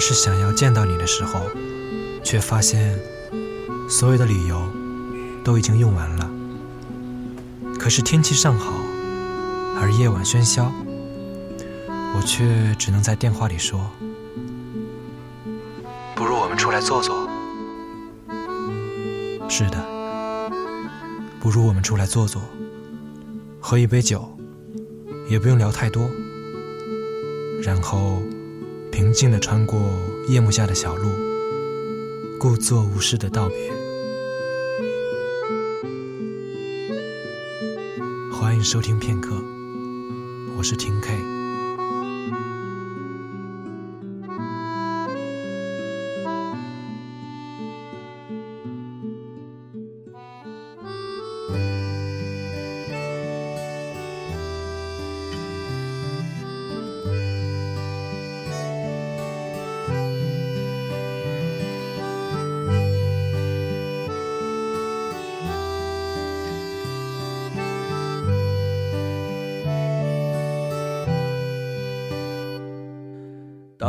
还是想要见到你的时候，却发现所有的理由都已经用完了。可是天气尚好，而夜晚喧嚣，我却只能在电话里说：“不如我们出来坐坐。”是的，不如我们出来坐坐，喝一杯酒，也不用聊太多，然后平静地穿过夜幕下的小路，故作无事的道别。欢迎收听片刻，我是听 K。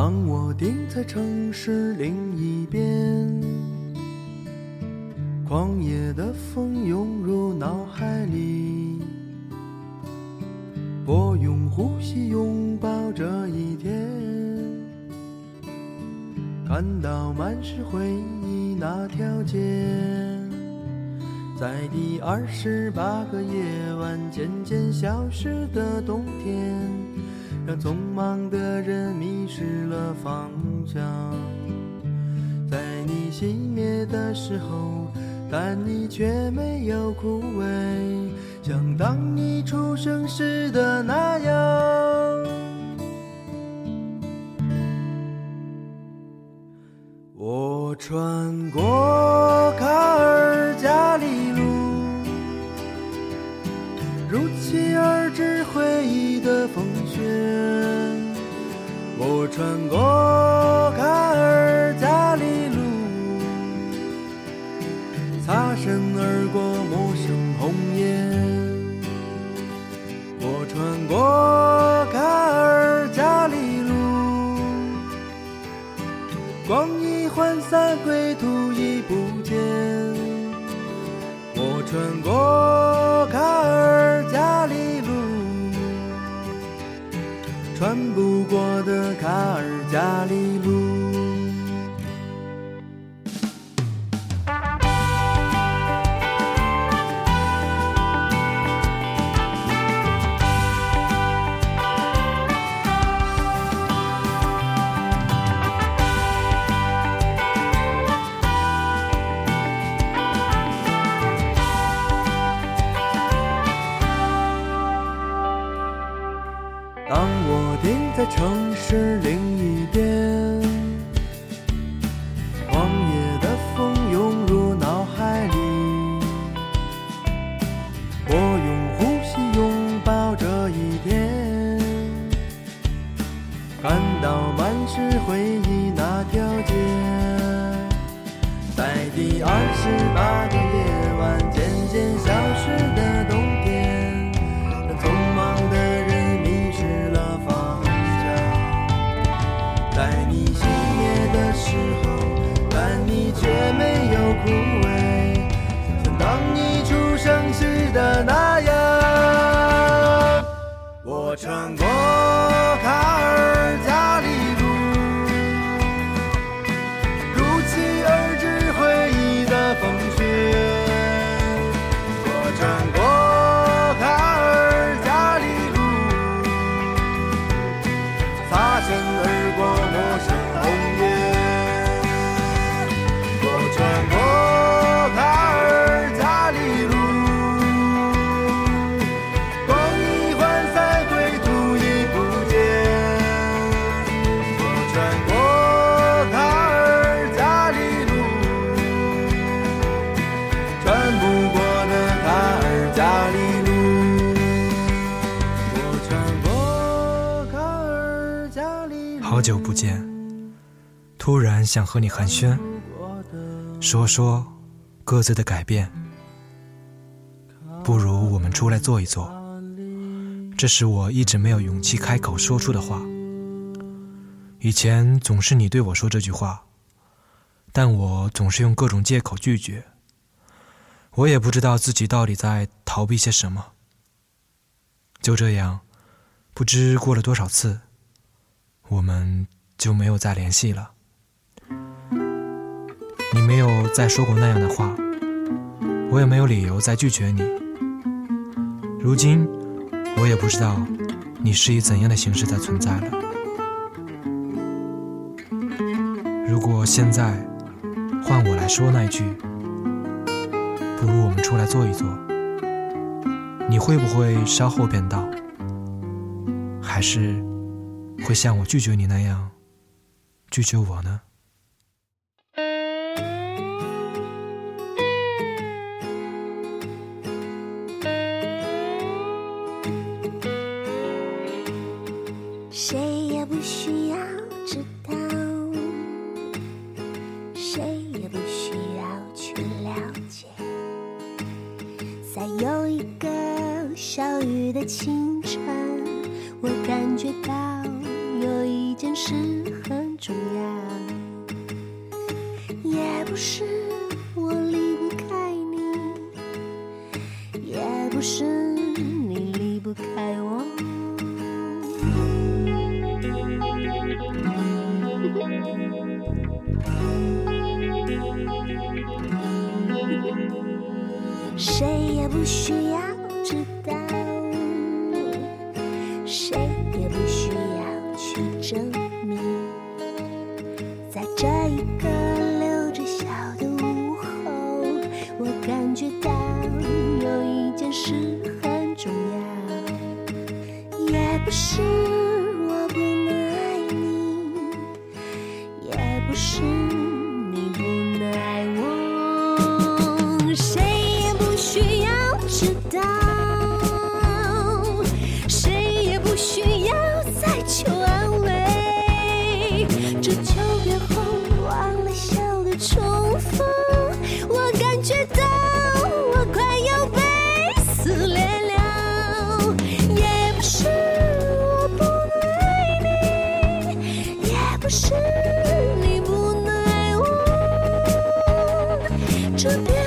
当我定在城市另一边，狂野的风涌入脑海里，我用呼吸拥抱这一天，看到满是回忆那条街，在第二十八个夜晚渐渐消失的冬天。让匆忙的人迷失了方向，在你熄灭的时候，但你却没有枯萎，像当你出生时的那样。我穿过卡尔加里路，如期而至回忆的风雪。我穿过卡尔加里路，擦身而过陌生红叶。我穿过卡尔加里路，光阴涣散，归途已不见。我穿过穿不过的卡尔加里我穿过卡尔加里路，如期而至回忆的风雪。我穿过卡尔加里路，擦身而过陌生卡尔加里路。我穿过卡尔加里路。好久不见，突然想和你寒暄，说说各自的改变。不如我们出来坐一坐，这是我一直没有勇气开口说出的话。以前总是你对我说这句话，但我总是用各种借口拒绝。我也不知道自己到底在逃避些什么。就这样，不知过了多少次，我们就没有再联系了。你没有再说过那样的话，我也没有理由再拒绝你。如今，我也不知道你是以怎样的形式在存在了。如果现在换我来说那句。不如我们出来坐一坐，你会不会稍后便到？还是会像我拒绝你那样拒绝我呢？清晨，我感觉到有一件事很重要，也不是谁也不需要去证明，to be.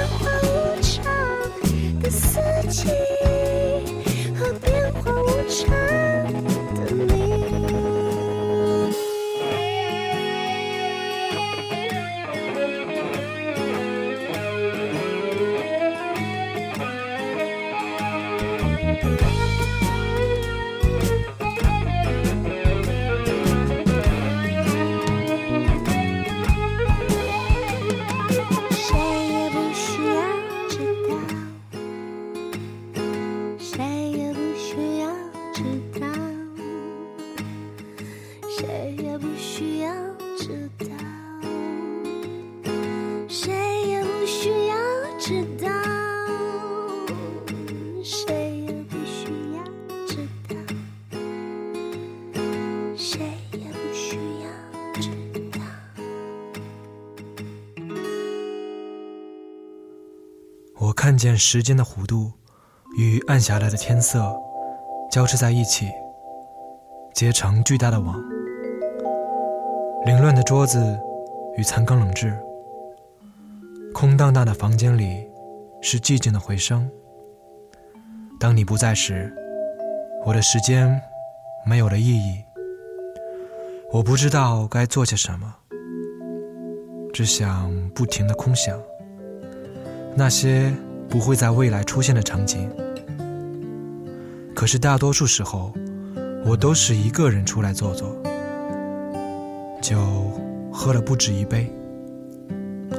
看见时间的弧度与暗下来的天色交织在一起，结成巨大的网。凌乱的桌子与残羹冷炙，空荡荡的房间里是寂静的回声。当你不在时，我的时间没有了意义。我不知道该做些什么，只想不停的空想那些。不会在未来出现的场景，可是大多数时候，我都是一个人出来坐坐，酒喝了不止一杯，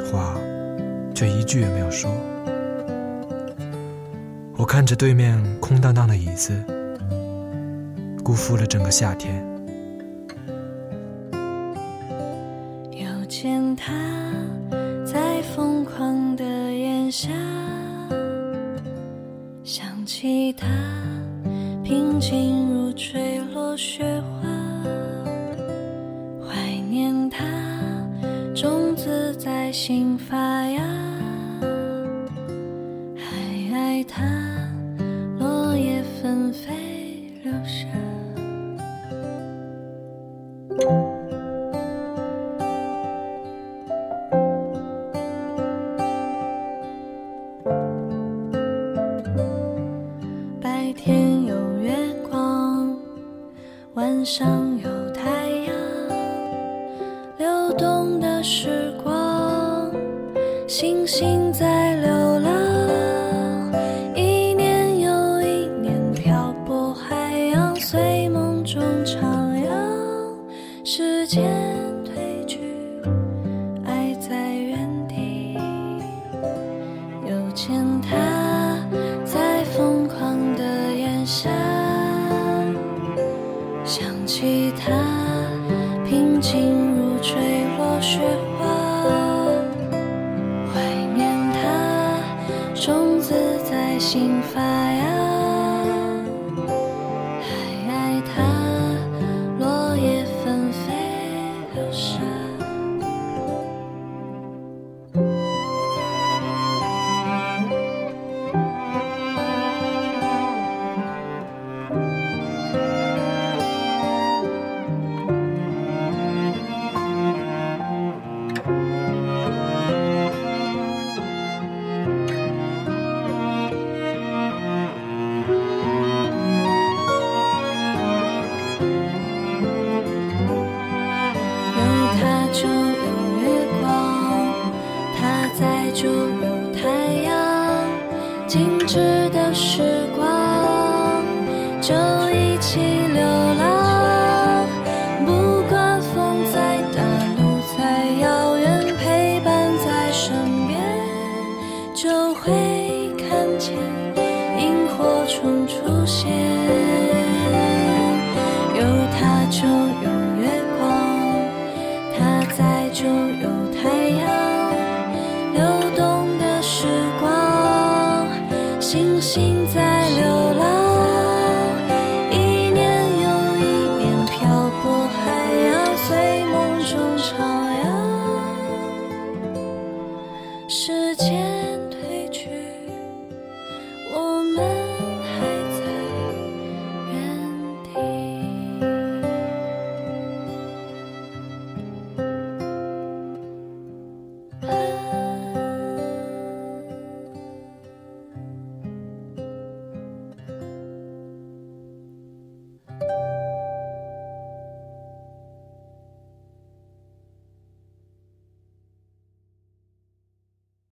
话却一句也没有说。我看着对面空荡荡的椅子，辜负了整个夏天。又见他在疯狂的檐下。雪心发芽，静止的时光就一起流浪不管风再大路再遥远陪伴在身边就会看见萤火虫出现有他就有月光他在就有